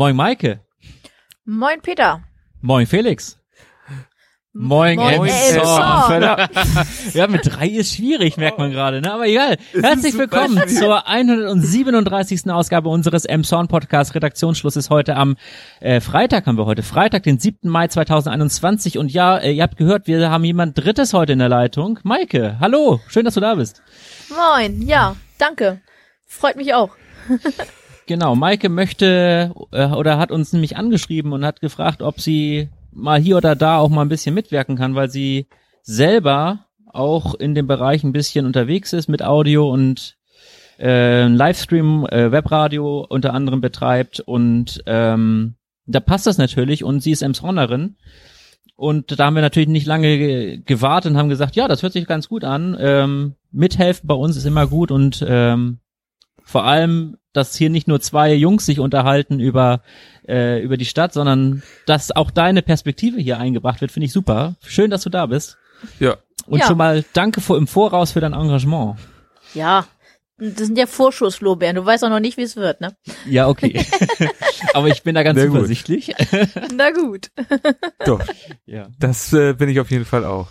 Moin Maike. Moin Peter. Moin Felix. Moin, Moin. Verdammt. Ja, mit drei ist schwierig, merkt man gerade, ne? Aber egal. Herzlich willkommen zur 137. Ausgabe unseres Emshorn Podcast. Redaktionsschluss ist heute am äh, Freitag, haben wir heute. Freitag, den 7. Mai 2021. Und ja, äh, ihr habt gehört, wir haben jemand Drittes heute in der Leitung. Maike, hallo. Schön, dass du da bist. Moin. Ja, danke. Freut mich auch. Genau, Maike möchte äh, oder hat uns nämlich angeschrieben und hat gefragt, ob sie mal hier oder da auch mal ein bisschen mitwirken kann, weil sie selber auch in dem Bereich ein bisschen unterwegs ist mit Audio und äh, Livestream, äh, Webradio unter anderem betreibt und ähm, da passt das natürlich und sie ist Emshornerin. Und da haben wir natürlich nicht lange ge- gewartet und haben gesagt, ja, das hört sich ganz gut an, ähm, mithelfen bei uns ist immer gut und ähm, vor allem, dass hier nicht nur zwei Jungs sich unterhalten über äh, über die Stadt, sondern dass auch deine Perspektive hier eingebracht wird, finde ich super. Schön, dass du da bist. Ja. Und Ja. schon mal danke vor, im Voraus für dein Engagement. Ja. Das sind ja Vorschusslorbeeren. Du weißt auch noch nicht, wie es wird, ne? Ja, okay. Aber ich bin da ganz Sehr gut. zuversichtlich. Na gut. Doch, ja. das äh, bin ich auf jeden Fall auch.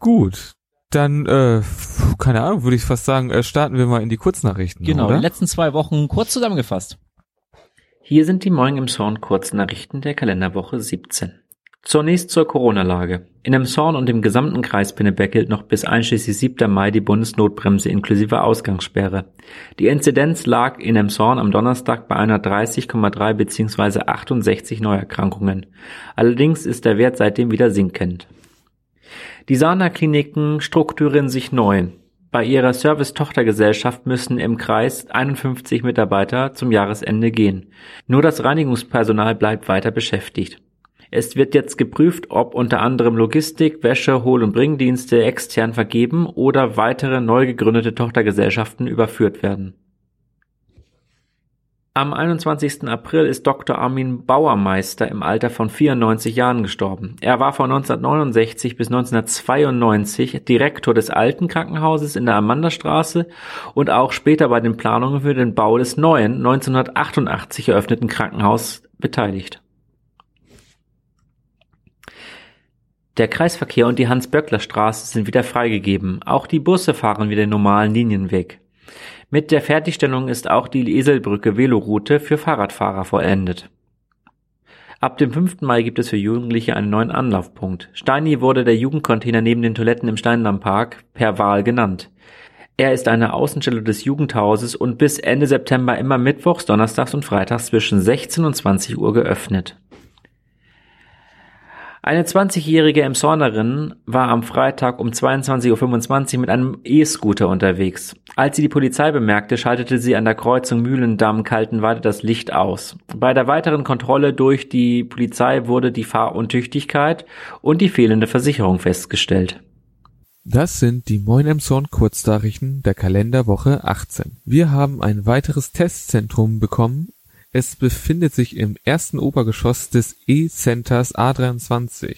Gut, dann, äh, keine Ahnung, würde ich fast sagen, äh, starten wir mal in die Kurznachrichten, Genau, oder? die letzten zwei Wochen kurz zusammengefasst. Hier sind die Morgen im Zorn Kurznachrichten der Kalenderwoche 17. Zunächst zur Corona-Lage. In Emshorn und im gesamten Kreis Pinneberg gilt noch bis einschließlich 7. Mai die Bundesnotbremse inklusive Ausgangssperre. Die Inzidenz lag in Emshorn am Donnerstag bei 130,3 bzw. 68 Neuerkrankungen. Allerdings ist der Wert seitdem wieder sinkend. Die Sana-Kliniken strukturieren sich neu. Bei ihrer Service-Tochtergesellschaft müssen im Kreis 51 Mitarbeiter zum Jahresende gehen. Nur das Reinigungspersonal bleibt weiter beschäftigt. Es wird jetzt geprüft, ob unter anderem Logistik, Wäsche, Hohl- und Bringdienste extern vergeben oder weitere neu gegründete Tochtergesellschaften überführt werden. Am 21. April ist Dr. Armin Bauermeister im Alter von 94 Jahren gestorben. Er war von 1969 bis 1992 Direktor des alten Krankenhauses in der Amandastraße und auch später bei den Planungen für den Bau des neuen 1988 eröffneten Krankenhauses beteiligt. Der Kreisverkehr und die Hans-Böckler-Straße sind wieder freigegeben. Auch die Busse fahren wieder den normalen Linienweg. Mit der Fertigstellung ist auch die Eselbrücke Veloroute für Fahrradfahrer vollendet. Ab dem 5. Mai gibt es für Jugendliche einen neuen Anlaufpunkt. Steini wurde der Jugendcontainer neben den Toiletten im Steindammpark per Wahl genannt. Er ist eine Außenstelle des Jugendhauses und bis Ende September immer mittwochs, donnerstags und freitags zwischen 16 und 20 Uhr geöffnet. Eine 20-jährige Emshornerin war am Freitag um 22.25 Uhr mit einem E-Scooter unterwegs. Als sie die Polizei bemerkte, schaltete sie an der Kreuzung Mühlendamm-Kaltenweide das Licht aus. Bei der weiteren Kontrolle durch die Polizei wurde die Fahruntüchtigkeit und die fehlende Versicherung festgestellt. Das sind die Moin Emshorn Kurznachrichten der Kalenderwoche 18. Wir haben ein weiteres Testzentrum bekommen. Es befindet sich im ersten Obergeschoss des E-Centers A23.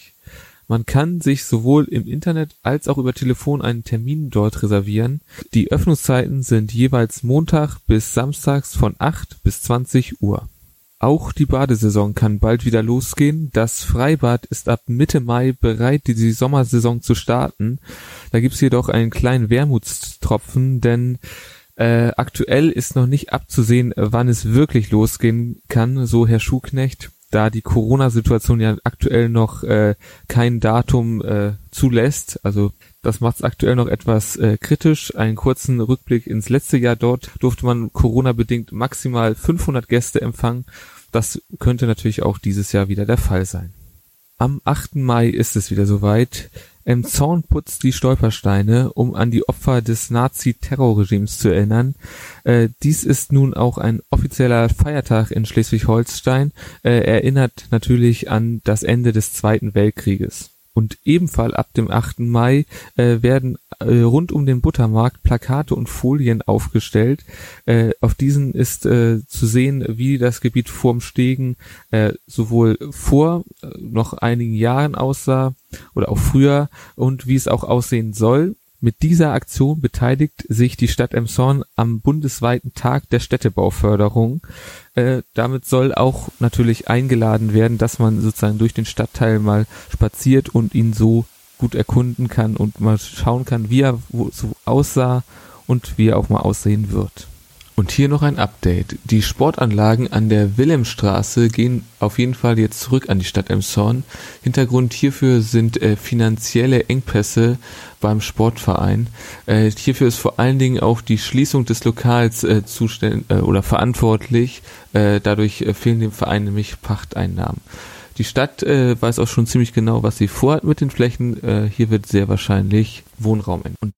Man kann sich sowohl im Internet als auch über Telefon einen Termin dort reservieren. Die Öffnungszeiten sind jeweils Montag bis Samstags von 8 bis 20 Uhr. Auch die Badesaison kann bald wieder losgehen. Das Freibad ist ab Mitte Mai bereit, die Sommersaison zu starten. Da gibt's jedoch einen kleinen Wermutstropfen, denn äh, aktuell ist noch nicht abzusehen, wann es wirklich losgehen kann, so Herr Schuhknecht, da die Corona-Situation ja aktuell noch äh, kein Datum äh, zulässt. Also das macht es aktuell noch etwas äh, kritisch. Einen kurzen Rückblick ins letzte Jahr dort durfte man Corona-bedingt maximal 500 Gäste empfangen. Das könnte natürlich auch dieses Jahr wieder der Fall sein. Am 8. Mai ist es wieder soweit. Im Zorn putzt die Stolpersteine, um an die Opfer des Nazi-Terrorregimes zu erinnern. Äh, dies ist nun auch ein offizieller Feiertag in Schleswig-Holstein, äh, erinnert natürlich an das Ende des Zweiten Weltkrieges. Und ebenfalls ab dem 8. Mai äh, werden äh, rund um den Buttermarkt Plakate und Folien aufgestellt. Äh, auf diesen ist äh, zu sehen, wie das Gebiet vorm Stegen äh, sowohl vor äh, noch einigen Jahren aussah oder auch früher und wie es auch aussehen soll. Mit dieser Aktion beteiligt sich die Stadt Emshorn am bundesweiten Tag der Städtebauförderung. Äh, damit soll auch natürlich eingeladen werden, dass man sozusagen durch den Stadtteil mal spaziert und ihn so gut erkunden kann und mal schauen kann, wie er so aussah und wie er auch mal aussehen wird. Und hier noch ein Update. Die Sportanlagen an der Wilhelmstraße gehen auf jeden Fall jetzt zurück an die Stadt Emshorn. Hintergrund hierfür sind äh, finanzielle Engpässe beim Sportverein. Äh, hierfür ist vor allen Dingen auch die Schließung des Lokals äh, zuständ, äh, oder verantwortlich. Äh, dadurch äh, fehlen dem Verein nämlich Pachteinnahmen. Die Stadt äh, weiß auch schon ziemlich genau, was sie vorhat mit den Flächen. Hier wird sehr wahrscheinlich Wohnraum enden.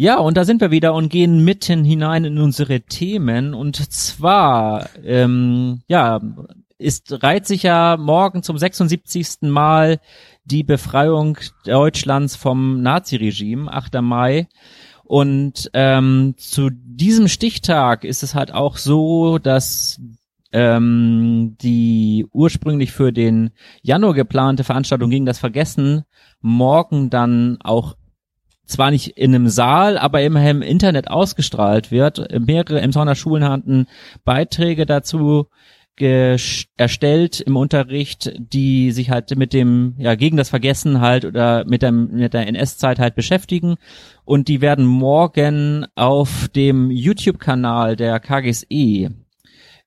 Ja, und da sind wir wieder und gehen mitten hinein in unsere Themen. Und zwar, ähm, ja, ist reiht sich ja morgen zum 76. Mal die Befreiung Deutschlands vom Naziregime, 8. Mai. Und ähm, zu diesem Stichtag ist es halt auch so, dass ähm, die ursprünglich für den Januar geplante Veranstaltung gegen das Vergessen morgen dann auch zwar nicht in einem Saal, aber immerhin im Internet ausgestrahlt wird. Mehrere Emsonner Schulen hatten Beiträge dazu erstellt im Unterricht, die sich halt mit dem, ja, gegen das Vergessen halt oder mit der, mit der NS-Zeit halt beschäftigen. Und die werden morgen auf dem YouTube-Kanal der KGSE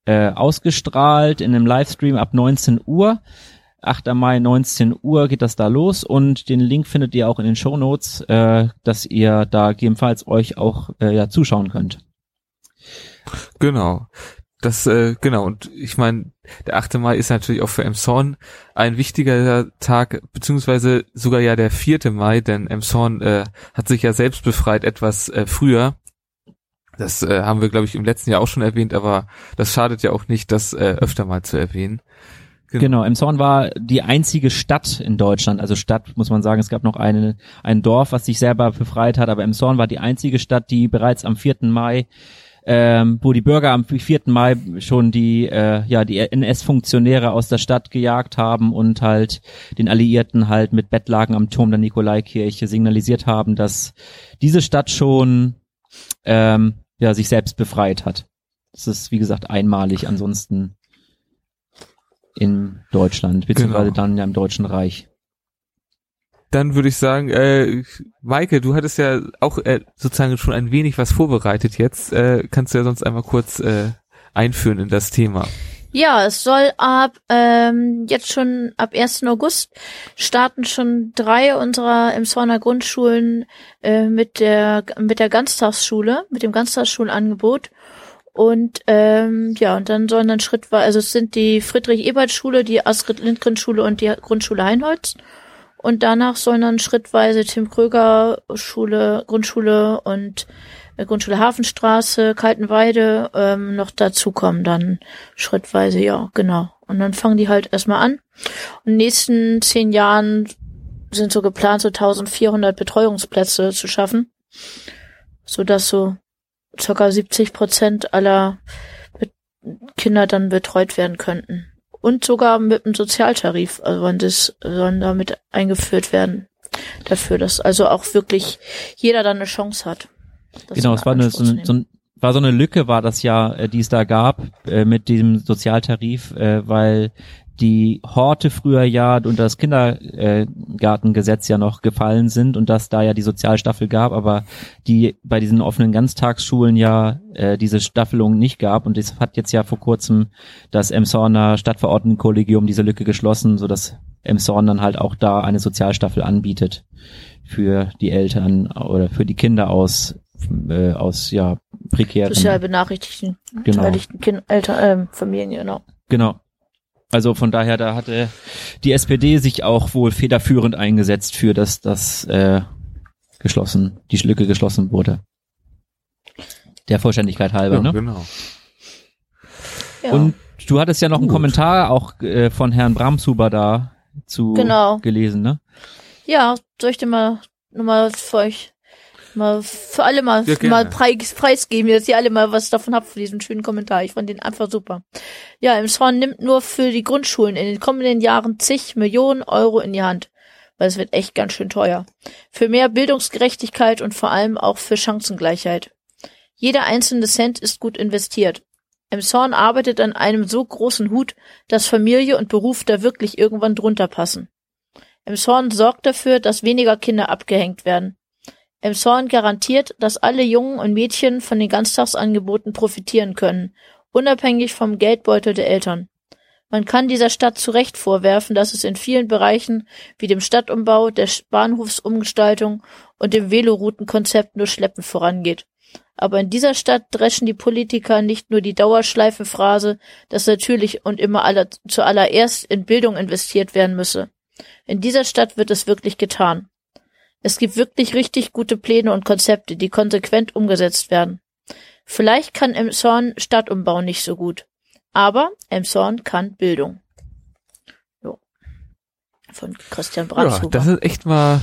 äh, ausgestrahlt in einem Livestream ab 19 Uhr. 8. Mai 19 Uhr geht das da los und den Link findet ihr auch in den Show Notes, äh, dass ihr da gegebenenfalls euch auch äh, ja zuschauen könnt. Genau. Das, äh, genau, und ich meine, der 8. Mai ist natürlich auch für Emshorn ein wichtiger Tag, beziehungsweise sogar ja der 4. Mai, denn Emshorn äh, hat sich ja selbst befreit etwas äh, früher. Das äh, haben wir, glaube ich, im letzten Jahr auch schon erwähnt, aber das schadet ja auch nicht, das äh, öfter mal zu erwähnen. Genau. genau, Emshorn war die einzige Stadt in Deutschland, also Stadt muss man sagen, es gab noch eine, ein Dorf, was sich selber befreit hat, aber Emshorn war die einzige Stadt, die bereits am 4. Mai ähm, wo die Bürger am 4. Mai schon die äh, ja die NS-Funktionäre aus der Stadt gejagt haben und halt den Alliierten halt mit Bettlagen am Turm der Nikolaikirche signalisiert haben, dass diese Stadt schon ähm, ja sich selbst befreit hat. Das ist wie gesagt einmalig, ansonsten in Deutschland, beziehungsweise genau. dann ja im Deutschen Reich. Dann würde ich sagen, äh, Maike, du hattest ja auch äh, sozusagen schon ein wenig was vorbereitet jetzt. Äh, kannst du ja sonst einmal kurz äh, einführen in das Thema. Ja, es soll ab ähm, jetzt schon ab 1. August starten schon drei unserer im Zorner Grundschulen äh, mit der mit der Ganztagsschule, mit dem Ganztagsschulangebot. Und ähm, ja, und dann sollen dann schrittweise, also es sind die Friedrich-Ebert-Schule, die Astrid-Lindgren-Schule und die Grundschule Heinholz. Und danach sollen dann schrittweise Tim Kröger Schule, Grundschule und äh, Grundschule Hafenstraße, Kaltenweide ähm, noch dazukommen dann schrittweise, ja, genau. Und dann fangen die halt erstmal an. Und in den nächsten zehn Jahren sind so geplant, so 1400 Betreuungsplätze zu schaffen, so dass so circa 70 Prozent aller Kinder dann betreut werden könnten. Und sogar mit einem Sozialtarif, also wenn das sollen damit eingeführt werden dafür, dass also auch wirklich jeder dann eine Chance hat. Genau, es war eine, so, eine, so, war so eine Lücke, war das ja, äh, die es da gab äh, mit diesem Sozialtarif, äh, weil die Horte früher ja und das Kindergartengesetz ja noch gefallen sind und dass da ja die Sozialstaffel gab, aber die bei diesen offenen Ganztagsschulen ja äh, diese Staffelung nicht gab. Und das hat jetzt ja vor kurzem das Emshorner Stadtverordnetenkollegium diese Lücke geschlossen, so dass Emshorn dann halt auch da eine Sozialstaffel anbietet für die Eltern oder für die Kinder aus äh, aus ja prekären sozial benachrichtigten genau. Kind, Eltern, äh, Familien genau. Genau also von daher, da hatte die SPD sich auch wohl federführend eingesetzt für, dass das äh, geschlossen, die Lücke geschlossen wurde. Der Vollständigkeit halber, ja, ne? Genau. Ja. Und du hattest ja noch Gut. einen Kommentar auch äh, von Herrn Bramshuber da zu genau. gelesen, ne? Ja, soll ich dir mal nochmal für euch mal für alle mal, ja, mal preis, preisgeben, dass ihr alle mal was davon habt, für diesen schönen Kommentar. Ich fand den einfach super. Ja, im Swan nimmt nur für die Grundschulen in den kommenden Jahren zig Millionen Euro in die Hand. weil es wird echt ganz schön teuer. Für mehr Bildungsgerechtigkeit und vor allem auch für Chancengleichheit. Jeder einzelne Cent ist gut investiert. Emshorn arbeitet an einem so großen Hut, dass Familie und Beruf da wirklich irgendwann drunter passen. Emshorn sorgt dafür, dass weniger Kinder abgehängt werden. Emshorn garantiert, dass alle Jungen und Mädchen von den Ganztagsangeboten profitieren können, unabhängig vom Geldbeutel der Eltern. Man kann dieser Stadt zu Recht vorwerfen, dass es in vielen Bereichen wie dem Stadtumbau, der Bahnhofsumgestaltung und dem Veloroutenkonzept nur schleppend vorangeht. Aber in dieser Stadt dreschen die Politiker nicht nur die Dauerschleifenphrase, dass natürlich und immer aller, zuallererst in Bildung investiert werden müsse. In dieser Stadt wird es wirklich getan. Es gibt wirklich richtig gute Pläne und Konzepte, die konsequent umgesetzt werden. Vielleicht kann Emshorn Stadtumbau nicht so gut. Aber Emshorn kann Bildung. Jo. Von Christian Bratzhuber. Ja, das ist echt mal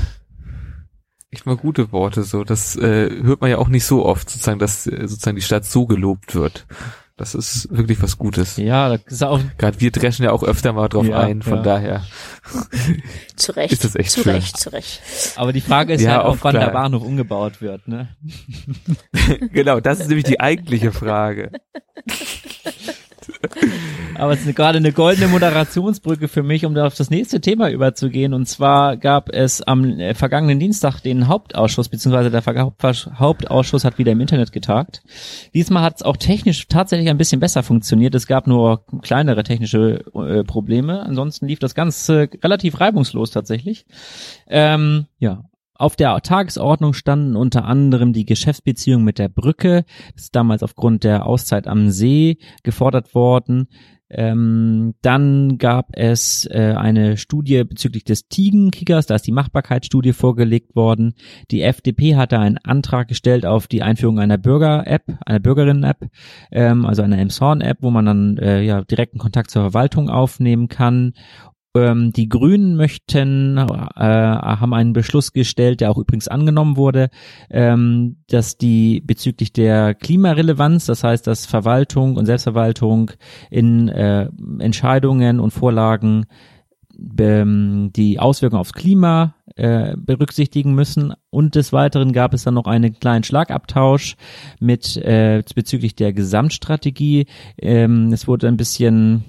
echt mal gute Worte so. Das äh, hört man ja auch nicht so oft, sozusagen, dass äh, sozusagen die Stadt so gelobt wird. Das ist wirklich was Gutes. Ja, das ist auch. Gerade wir dreschen ja auch öfter mal drauf Ja, ein, von ja. daher. zu Recht. ist das echt zu schön. Recht, zu Recht. Aber die Frage ist Ja, halt auch, auch wann der klar. Bahnhof umgebaut wird, ne? genau, das ist nämlich die eigentliche Frage. Aber es ist gerade eine goldene Moderationsbrücke für mich, um da auf das nächste Thema überzugehen. Und zwar gab es am äh, vergangenen Dienstag den Hauptausschuss, beziehungsweise der Hauptausschuss hat wieder im Internet getagt. Diesmal hat es auch technisch tatsächlich ein bisschen besser funktioniert. Es gab nur kleinere technische äh, Probleme. Ansonsten lief das Ganze relativ reibungslos tatsächlich. Ähm, ja. Auf der Tagesordnung standen unter anderem die Geschäftsbeziehungen mit der Brücke. Das ist damals aufgrund der Auszeit am See gefordert worden. Ähm, dann gab es äh, eine Studie bezüglich des Tigenkickers, da ist die Machbarkeitsstudie vorgelegt worden. Die FDP hatte einen Antrag gestellt auf die Einführung einer Bürger-App, einer Bürgerinnen-App, ähm, also einer Emshorn-App, wo man dann äh, ja direkten Kontakt zur Verwaltung aufnehmen kann. Ähm, die Grünen möchten, äh, haben einen Beschluss gestellt, der auch übrigens angenommen wurde, ähm, dass die bezüglich der Klimarelevanz, das heißt, dass Verwaltung und Selbstverwaltung in äh, Entscheidungen und Vorlagen ähm, die Auswirkungen aufs Klima äh, berücksichtigen müssen. Und des Weiteren gab es dann noch einen kleinen Schlagabtausch mit äh, bezüglich der Gesamtstrategie. Ähm, es wurde ein bisschen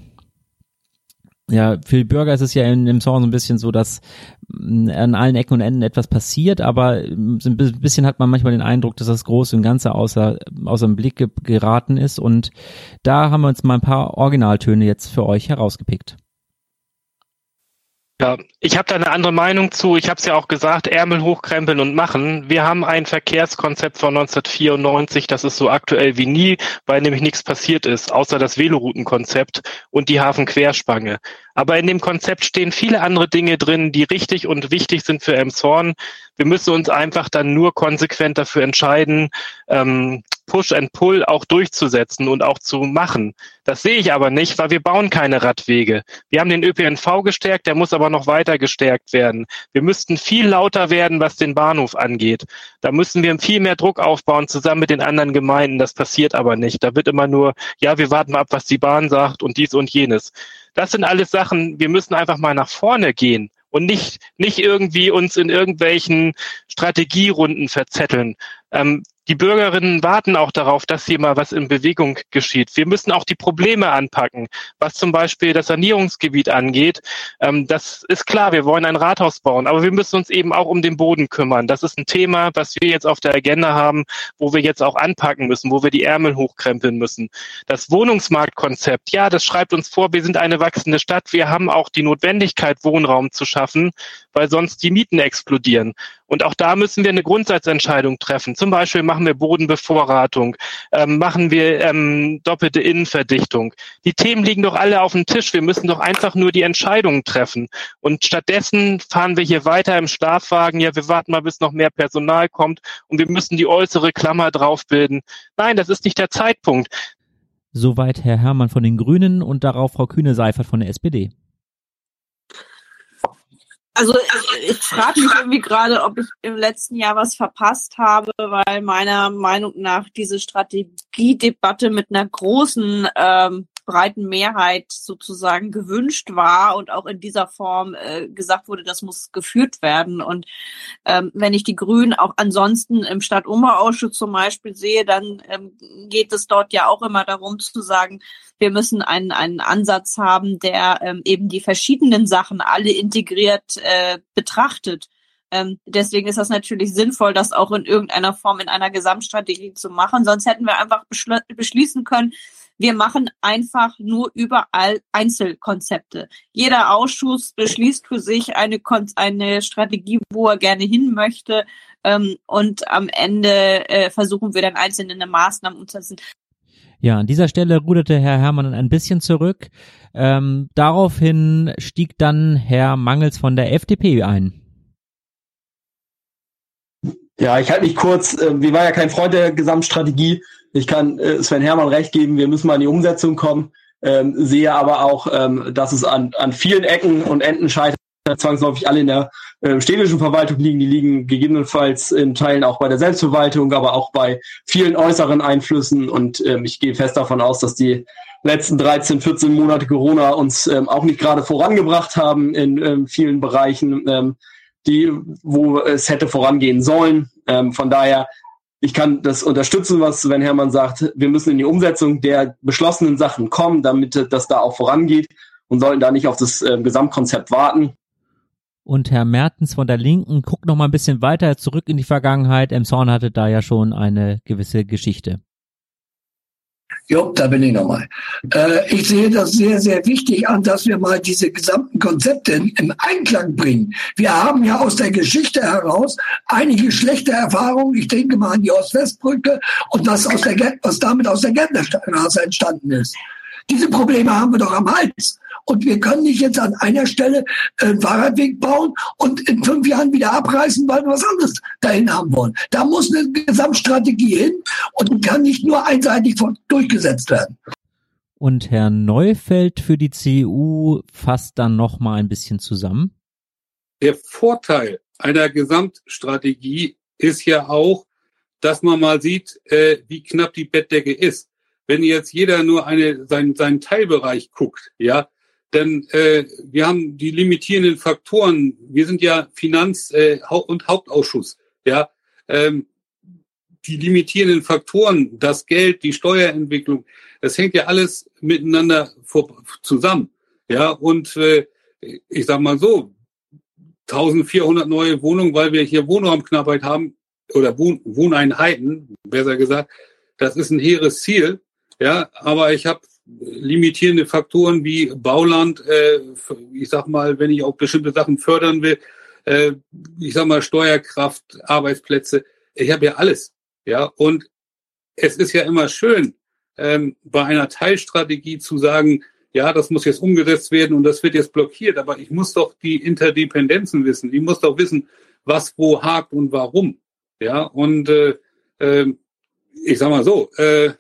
ja, für die Bürger ist es ja in dem Song so ein bisschen so, dass mh, an allen Ecken und Enden etwas passiert, aber so ein bi- bisschen hat man manchmal den Eindruck, dass das Große und Ganze außer, außer dem Blick ge geraten ist und da haben wir uns mal ein paar Originaltöne jetzt für euch herausgepickt. Ja, ich habe da eine andere Meinung zu. Ich habe es ja auch gesagt, Ärmel hochkrempeln und machen. Wir haben ein Verkehrskonzept von 1994, das ist so aktuell wie nie, weil nämlich nichts passiert ist, außer das Veloroutenkonzept und die Hafenquerspange. Aber in dem Konzept stehen viele andere Dinge drin, die richtig und wichtig sind für Elmshorn. Wir müssen uns einfach dann nur konsequent dafür entscheiden, ähm, Push and Pull auch durchzusetzen und auch zu machen. Das sehe ich aber nicht, weil wir bauen keine Radwege. Wir haben den ÖPNV gestärkt, der muss aber noch weiter gestärkt werden. Wir müssten viel lauter werden, was den Bahnhof angeht. Da müssen wir viel mehr Druck aufbauen, zusammen mit den anderen Gemeinden. Das passiert aber nicht. Da wird immer nur, ja, wir warten mal ab, was die Bahn sagt und dies und jenes. Das sind alles Sachen, wir müssen einfach mal nach vorne gehen und nicht, nicht irgendwie uns in irgendwelchen Strategierunden verzetteln. Ähm, die Bürgerinnen warten auch darauf, dass hier mal was in Bewegung geschieht. Wir müssen auch die Probleme anpacken, was zum Beispiel das Sanierungsgebiet angeht. Ähm, das ist klar, wir wollen ein Rathaus bauen, aber wir müssen uns eben auch um den Boden kümmern. Das ist ein Thema, was wir jetzt auf der Agenda haben, wo wir jetzt auch anpacken müssen, wo wir die Ärmel hochkrempeln müssen. Das Wohnungsmarktkonzept, ja, das schreibt uns vor, wir sind eine wachsende Stadt. Wir haben auch die Notwendigkeit, Wohnraum zu schaffen, weil sonst die Mieten explodieren. Und auch da müssen wir eine Grundsatzentscheidung treffen. Zum Beispiel machen wir Bodenbevorratung, ähm, machen wir ähm, doppelte Innenverdichtung. Die Themen liegen doch alle auf dem Tisch. Wir müssen doch einfach nur die Entscheidungen treffen. Und stattdessen fahren wir hier weiter im Schlafwagen. Ja, wir warten mal, bis noch mehr Personal kommt und wir müssen die äußere Klammer drauf bilden. Nein, das ist nicht der Zeitpunkt. Soweit Herr Herrmann von den Grünen und darauf Frau Kühne-Seifert von der SPD. Also ich, ich frage mich irgendwie gerade, ob ich im letzten Jahr was verpasst habe, weil meiner Meinung nach diese Strategiedebatte mit einer großen ähm, breiten Mehrheit sozusagen gewünscht war und auch in dieser Form äh, gesagt wurde, das muss geführt werden. Und ähm, wenn ich die Grünen auch ansonsten im Stadt-Oma-Ausschuss zum Beispiel sehe, dann ähm, geht es dort ja auch immer darum zu sagen, wir müssen einen, einen Ansatz haben, der ähm, eben die verschiedenen Sachen alle integriert äh, betrachtet. Ähm, deswegen ist das natürlich sinnvoll, das auch in irgendeiner Form in einer Gesamtstrategie zu machen. Sonst hätten wir einfach beschließen können, wir machen einfach nur überall Einzelkonzepte. Jeder Ausschuss beschließt für sich eine, eine Strategie, wo er gerne hin möchte. Ähm, und am Ende äh, versuchen wir dann einzelne Maßnahmen umzusetzen. Ja, an dieser Stelle ruderte Herr Herrmann ein bisschen zurück. Ähm, daraufhin stieg dann Herr Mangels von der FDP ein. Ja, ich halte mich kurz. Äh, wir waren ja kein Freund der Gesamtstrategie. Ich kann äh, Sven Hermann recht geben, wir müssen mal in die Umsetzung kommen. Ähm, sehe aber auch, ähm, dass es an, an vielen Ecken und Enden scheitert, zwangsläufig alle in der äh, städtischen Verwaltung liegen. Die liegen gegebenenfalls in Teilen auch bei der Selbstverwaltung, aber auch bei vielen äußeren Einflüssen. Und ähm, ich gehe fest davon aus, dass die letzten 13, 14 Monate Corona uns ähm, auch nicht gerade vorangebracht haben in ähm, vielen Bereichen, ähm, die, wo es hätte vorangehen sollen. Ähm, von daher ich kann das unterstützen, was Sven Hermann sagt. Wir müssen in die Umsetzung der beschlossenen Sachen kommen, damit das da auch vorangeht und sollten da nicht auf das äh, Gesamtkonzept warten. Und Herr Mertens von der Linken guckt noch mal ein bisschen weiter zurück in die Vergangenheit. Emshorn hatte da ja schon eine gewisse Geschichte. Jo, da bin ich nochmal. Äh, ich sehe das sehr, sehr wichtig an, dass wir mal diese gesamten Konzepte im Einklang bringen. Wir haben ja aus der Geschichte heraus einige schlechte Erfahrungen. Ich denke mal an die Ost-West-Brücke und das aus der, was damit aus der Gärtnerstraße entstanden ist. Diese Probleme haben wir doch am Hals. Und wir können nicht jetzt an einer Stelle einen Fahrradweg bauen und in fünf Jahren wieder abreißen, weil wir was anderes dahin haben wollen. Da muss eine Gesamtstrategie hin und kann nicht nur einseitig durchgesetzt werden. Und Herr Neufeld für die CDU fasst dann noch mal ein bisschen zusammen. Der Vorteil einer Gesamtstrategie ist ja auch, dass man mal sieht, äh, wie knapp die Bettdecke ist. Wenn jetzt jeder nur eine, sein, seinen Teilbereich guckt, ja, denn äh, wir haben die limitierenden Faktoren. Wir sind ja Finanz- äh, und Hauptausschuss. Ja, ähm, die limitierenden Faktoren, das Geld, die Steuerentwicklung, das hängt ja alles miteinander vor, zusammen. Ja, und äh, ich sag mal so, 1400 neue Wohnungen, weil wir hier Wohnraumknappheit haben oder Wohn Wohneinheiten, besser gesagt, das ist ein hehres Ziel. Ja, aber ich habe limitierende Faktoren wie Bauland, äh, ich sag mal, wenn ich auch bestimmte Sachen fördern will, äh, ich sag mal Steuerkraft, Arbeitsplätze, ich habe ja alles, ja. Und es ist ja immer schön, ähm, bei einer Teilstrategie zu sagen, ja, das muss jetzt umgesetzt werden und das wird jetzt blockiert, aber ich muss doch die Interdependenzen wissen, ich muss doch wissen, was wo hakt und warum, ja. Und äh, äh, ich sag mal so, äh,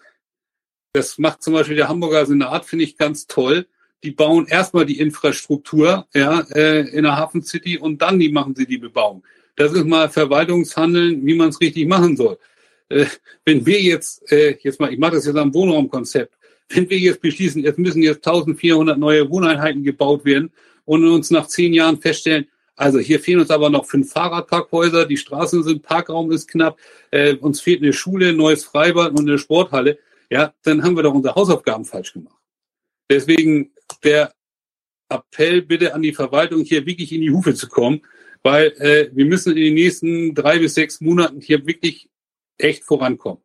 das macht zum Beispiel der Hamburger Senat, finde ich ganz toll. Die bauen erstmal die Infrastruktur ja, äh, in der Hafen City und dann die machen sie die Bebauung. Das ist mal Verwaltungshandeln, wie man es richtig machen soll. Äh, wenn wir jetzt, äh, jetzt mal, ich mache das jetzt am Wohnraumkonzept, wenn wir jetzt beschließen, es müssen jetzt 1400 neue Wohneinheiten gebaut werden und uns nach zehn Jahren feststellen, also hier fehlen uns aber noch fünf Fahrradparkhäuser, die Straßen sind, Parkraum ist knapp, äh, uns fehlt eine Schule, neues Freibad und eine Sporthalle ja, dann haben wir doch unsere Hausaufgaben falsch gemacht. Deswegen der Appell bitte an die Verwaltung, hier wirklich in die Hufe zu kommen, weil äh, wir müssen in den nächsten drei bis sechs Monaten hier wirklich echt vorankommen.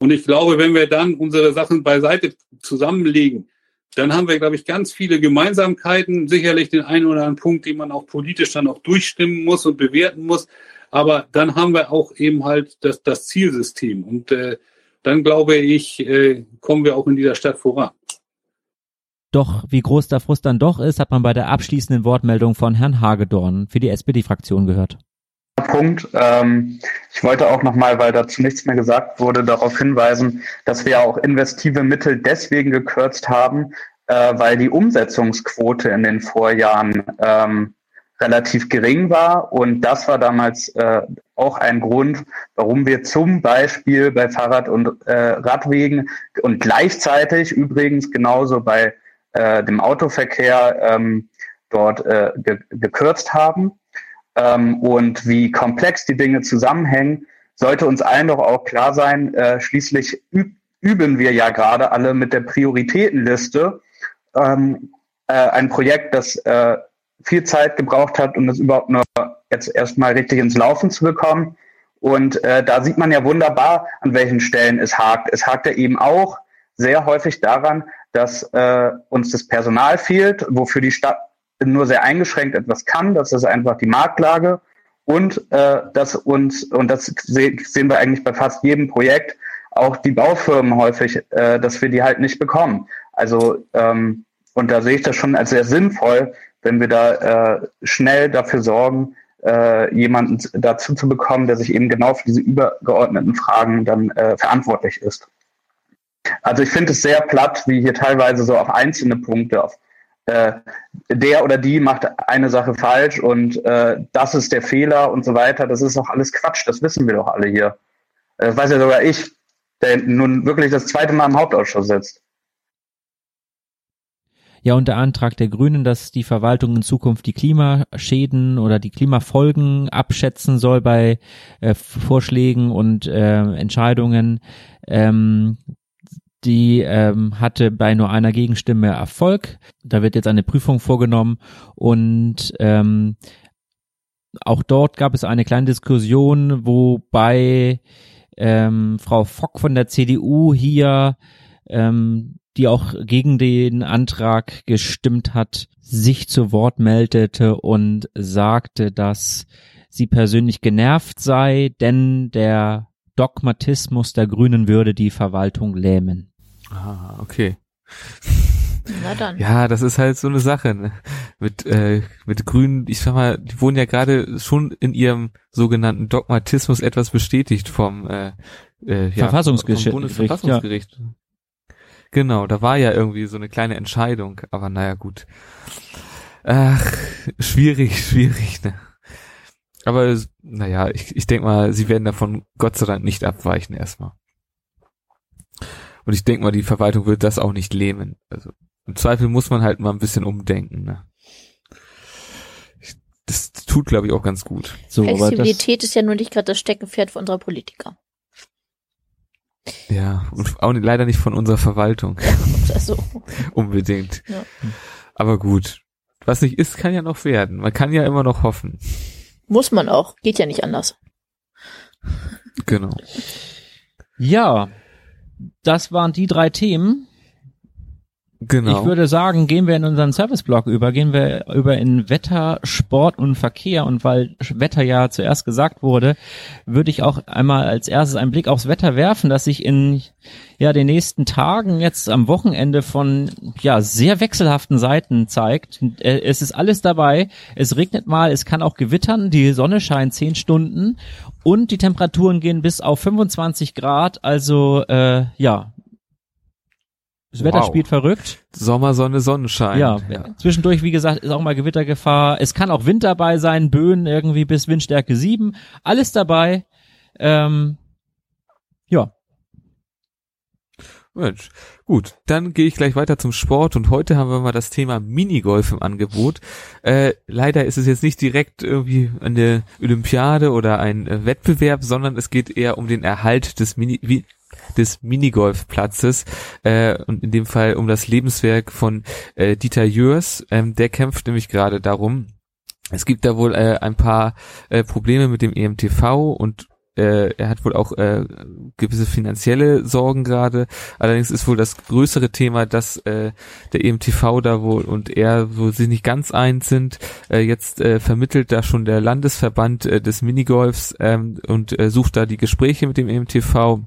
Und ich glaube, wenn wir dann unsere Sachen beiseite zusammenlegen, dann haben wir, glaube ich, ganz viele Gemeinsamkeiten, sicherlich den einen oder anderen Punkt, den man auch politisch dann auch durchstimmen muss und bewerten muss. Aber dann haben wir auch eben halt das, das Zielsystem. Und äh, dann glaube ich, äh, kommen wir auch in dieser Stadt voran. Doch wie groß der Frust dann doch ist, hat man bei der abschließenden Wortmeldung von Herrn Hagedorn für die SPD-Fraktion gehört. Punkt. Ähm, ich wollte auch nochmal, weil dazu nichts mehr gesagt wurde, darauf hinweisen, dass wir auch investive Mittel deswegen gekürzt haben, äh, weil die Umsetzungsquote in den Vorjahren ähm, relativ gering war und das war damals äh, auch ein Grund, warum wir zum Beispiel bei Fahrrad- und äh, Radwegen und gleichzeitig übrigens genauso bei äh, dem Autoverkehr ähm, dort äh, ge gekürzt haben. Ähm, und wie komplex die Dinge zusammenhängen, sollte uns allen doch auch klar sein. Äh, schließlich üb üben wir ja gerade alle mit der Prioritätenliste ähm, äh, ein Projekt, das äh, viel Zeit gebraucht hat, um das überhaupt nur jetzt erstmal richtig ins Laufen zu bekommen. Und äh, da sieht man ja wunderbar, an welchen Stellen es hakt. Es hakt ja eben auch sehr häufig daran, dass äh, uns das Personal fehlt, wofür die Stadt nur sehr eingeschränkt etwas kann. Das ist einfach die Marktlage. Und äh, dass uns, und das sehen wir eigentlich bei fast jedem Projekt, auch die Baufirmen häufig, äh, dass wir die halt nicht bekommen. Also ähm, und da sehe ich das schon als sehr sinnvoll, wenn wir da äh, schnell dafür sorgen, äh, jemanden dazu zu bekommen, der sich eben genau für diese übergeordneten Fragen dann äh, verantwortlich ist. Also ich finde es sehr platt, wie hier teilweise so auf einzelne Punkte, auf äh, der oder die macht eine Sache falsch und äh, das ist der Fehler und so weiter. Das ist doch alles Quatsch, das wissen wir doch alle hier. Das weiß ja sogar ich, der nun wirklich das zweite Mal im Hauptausschuss sitzt. Ja, und der Antrag der Grünen, dass die Verwaltung in Zukunft die Klimaschäden oder die Klimafolgen abschätzen soll bei äh, Vorschlägen und äh, Entscheidungen, ähm, die ähm, hatte bei nur einer Gegenstimme Erfolg. Da wird jetzt eine Prüfung vorgenommen und ähm, auch dort gab es eine kleine Diskussion, wobei ähm, Frau Fock von der CDU hier ähm, die auch gegen den Antrag gestimmt hat, sich zu Wort meldete und sagte, dass sie persönlich genervt sei, denn der Dogmatismus der Grünen würde die Verwaltung lähmen. Ah, okay. Na dann. Ja, das ist halt so eine Sache ne? mit äh, mit Grünen. Ich sag mal, die wurden ja gerade schon in ihrem sogenannten Dogmatismus etwas bestätigt vom äh, äh, ja, Verfassungsgericht. Vom Bundesverfassungsgericht. Ja. Genau, da war ja irgendwie so eine kleine Entscheidung, aber naja, gut. Ach, schwierig, schwierig, ne? Aber naja, ich, ich denke mal, sie werden davon Gott sei Dank nicht abweichen erstmal. Und ich denke mal, die Verwaltung wird das auch nicht lähmen. Also im Zweifel muss man halt mal ein bisschen umdenken. Ne? Ich, das tut, glaube ich, auch ganz gut. So, Flexibilität ist ja nur nicht gerade das Steckenpferd für unsere Politiker. Ja, und auch leider nicht von unserer Verwaltung. Also. Unbedingt. Ja. Aber gut. Was nicht ist, kann ja noch werden. Man kann ja immer noch hoffen. Muss man auch. Geht ja nicht anders. Genau. Ja, das waren die drei Themen. Genau. Ich würde sagen, gehen wir in unseren Serviceblock über, gehen wir über in Wetter, Sport und Verkehr und weil Wetter ja zuerst gesagt wurde, würde ich auch einmal als erstes einen Blick aufs Wetter werfen, das sich in ja den nächsten Tagen jetzt am Wochenende von ja sehr wechselhaften Seiten zeigt. Äh, es ist alles dabei. Es regnet mal, es kann auch gewittern, die Sonne scheint zehn Stunden und die Temperaturen gehen bis auf 25 Grad. Also äh, ja, das Wetter wow. spielt verrückt. Sommer, Sonne, Sonnenschein. Ja, ja, zwischendurch, wie gesagt, ist auch mal Gewittergefahr. Es kann auch Wind dabei sein, Böen irgendwie bis Windstärke 7. Alles dabei. Ähm, ja. Mensch, gut, dann gehe ich gleich weiter zum Sport und heute haben wir mal das Thema Minigolf im Angebot. Äh, leider ist es jetzt nicht direkt irgendwie eine Olympiade oder ein äh, Wettbewerb, sondern es geht eher um den Erhalt des Mini des Minigolfplatzes äh, und in dem Fall um das Lebenswerk von äh, Dieter Jörs. Ähm, der kämpft nämlich gerade darum. Es gibt da wohl äh, ein paar äh, Probleme mit dem EMTV und äh, er hat wohl auch äh, gewisse finanzielle Sorgen gerade. Allerdings ist wohl das größere Thema, dass äh, der EMTV da wohl und er wo sie nicht ganz eins sind. Äh, jetzt äh, vermittelt da schon der Landesverband äh, des Minigolfs ähm, und äh, sucht da die Gespräche mit dem EMTV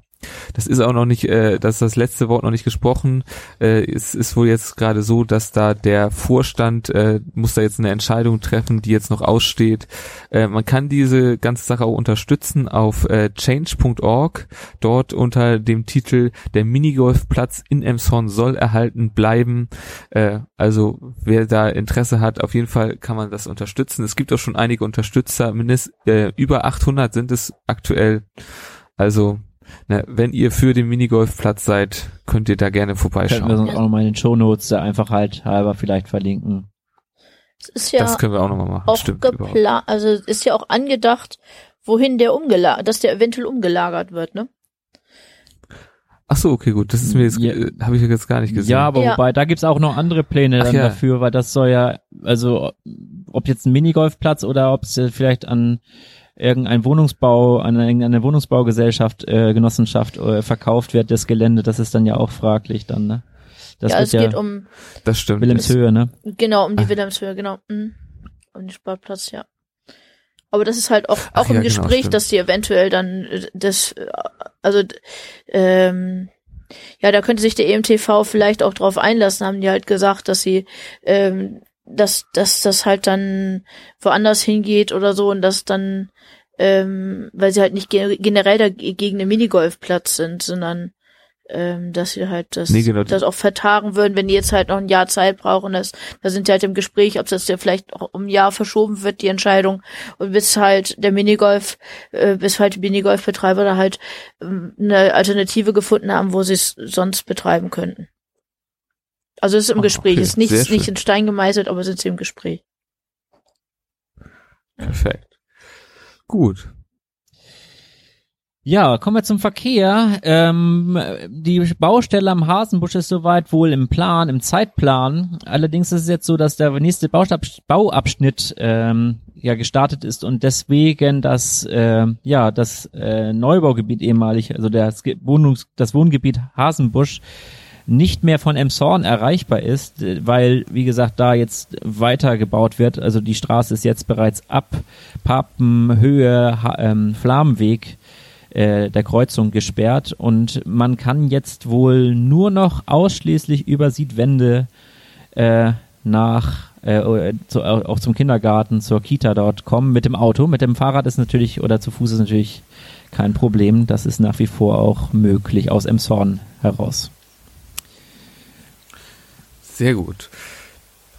das ist auch noch nicht, äh, das ist das letzte Wort noch nicht gesprochen. Äh, es ist wohl jetzt gerade so, dass da der Vorstand äh, muss da jetzt eine Entscheidung treffen, die jetzt noch aussteht. Äh, man kann diese ganze Sache auch unterstützen auf äh, change.org. Dort unter dem Titel Der Minigolfplatz in Emshorn soll erhalten bleiben. Äh, also wer da Interesse hat, auf jeden Fall kann man das unterstützen. Es gibt auch schon einige Unterstützer, mindestens äh, über 800 sind es aktuell. Also na, wenn ihr für den Minigolfplatz seid, könnt ihr da gerne Könnten wir vorbeischauen. sonst auch nochmal in den Shownotes da einfach halt halber vielleicht verlinken. Es ist ja das können wir auch nochmal machen. auch Stimmt. überhaupt. also ist ja auch angedacht, wohin der umgelagert, dass der eventuell umgelagert wird, ne? Ach so, okay, gut. Das ist mir jetzt, Ja. äh, habe ich jetzt gar nicht gesehen. Ja, aber Ja. wobei, da gibt's auch noch andere Pläne Ach dann ja. dafür, weil das soll ja, also ob jetzt ein Minigolfplatz oder ob es vielleicht an irgendein Wohnungsbau, an irgendeine Wohnungsbaugesellschaft, äh, Genossenschaft äh, verkauft wird, das Gelände, das ist dann ja auch fraglich dann, ne? Das ja, wird es ja geht um, das stimmt. Wilhelmshöhe, ne? genau, um die. Wilhelmshöhe, genau. Mhm. Um den Sportplatz, ja. Aber das ist halt auch, Ach auch im ja, genau, Gespräch, stimmt. dass die eventuell dann äh, das, äh, also ähm, ja, da könnte sich der EMTV vielleicht auch drauf einlassen, haben die halt gesagt, dass sie, ähm, dass, dass das halt dann woanders hingeht oder so und dass dann, ähm, weil sie halt nicht ge generell dagegen einen Minigolfplatz sind, sondern ähm, dass sie halt das, Nee, genau. das auch vertagen würden, wenn die jetzt halt noch ein Jahr Zeit brauchen. Das, da sind sie halt im Gespräch, ob das ja vielleicht auch um ein Jahr verschoben wird, die Entscheidung. Und bis halt der Minigolf, äh, bis halt die Minigolfbetreiber da halt ähm, eine Alternative gefunden haben, wo sie es sonst betreiben könnten. Also es ist im Ah, Gespräch, okay. ist nicht, Sehr schön. nicht in Stein gemeißelt, aber sind sie im Gespräch. Perfekt. Gut. Ja, kommen wir zum Verkehr. Ähm, die Baustelle am Hasenbusch ist soweit wohl im Plan, im Zeitplan. Allerdings ist es jetzt so, dass der nächste Baustab- Bauabschnitt ähm, ja gestartet ist und deswegen das äh, ja das äh, Neubaugebiet ehemalig, also das Wohnungs das Wohngebiet Hasenbusch nicht mehr von Emshorn erreichbar ist, äh, weil, wie gesagt, da jetzt weiter gebaut wird. Also die Straße ist jetzt bereits ab Papenhöhe, ähm, Flammenweg äh, der Kreuzung gesperrt und man kann jetzt wohl nur noch ausschließlich über Südwände äh, nach äh, zu, auch zum Kindergarten, zur Kita dort kommen mit dem Auto. Mit dem Fahrrad ist natürlich oder zu Fuß ist natürlich kein Problem. Das ist nach wie vor auch möglich aus Emshorn heraus. Sehr gut.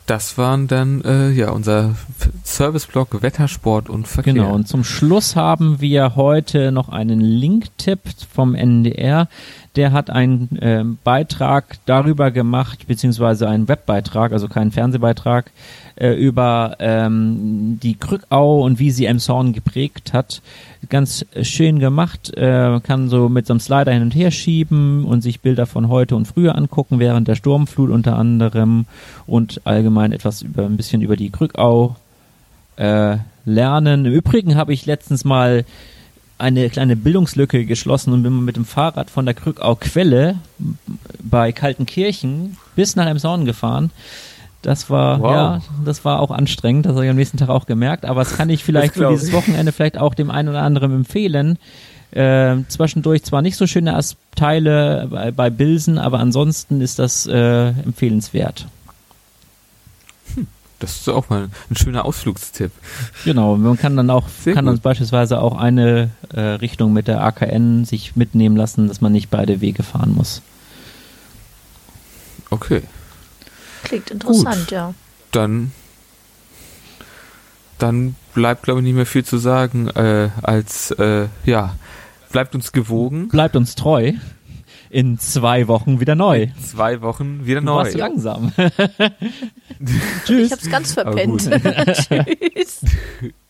Das waren dann äh, ja unser Serviceblock Wettersport und Verkehr. Genau, und zum Schluss haben wir heute noch einen Link-Tipp vom NDR. Der hat einen ähm, Beitrag darüber gemacht, beziehungsweise einen Webbeitrag, also keinen Fernsehbeitrag, äh, über ähm, die Krückau und wie sie Emshorn geprägt hat. Ganz schön gemacht, äh, kann so mit so einem Slider hin und her schieben und sich Bilder von heute und früher angucken, während der Sturmflut unter anderem und allgemein etwas über ein bisschen über die Krückau äh, lernen. Im Übrigen habe ich letztens mal eine kleine Bildungslücke geschlossen und bin mit dem Fahrrad von der Krückau Quelle bei Kaltenkirchen bis nach Emshorn gefahren. Das war, Wow. ja, das war auch anstrengend, das habe ich am nächsten Tag auch gemerkt, aber das kann ich vielleicht für dieses. Wochenende vielleicht auch dem einen oder anderen empfehlen. Äh, zwischendurch zwar nicht so schöne As- Teile bei, bei Bilsen, aber ansonsten ist das äh, empfehlenswert. Das ist auch mal ein schöner Ausflugstipp. Genau, man kann dann auch, Sehr kann gut. dann beispielsweise auch eine äh, Richtung mit der AKN sich mitnehmen lassen, dass man nicht beide Wege fahren muss. Okay. Klingt interessant, ja. Dann dann bleibt glaube ich nicht mehr viel zu sagen äh, als äh, ja bleibt uns gewogen. Bleibt uns treu. In zwei Wochen wieder neu. Zwei Wochen wieder Du neu. warst zu langsam. Ich Tschüss. hab's ganz verpennt. gut. Tschüss.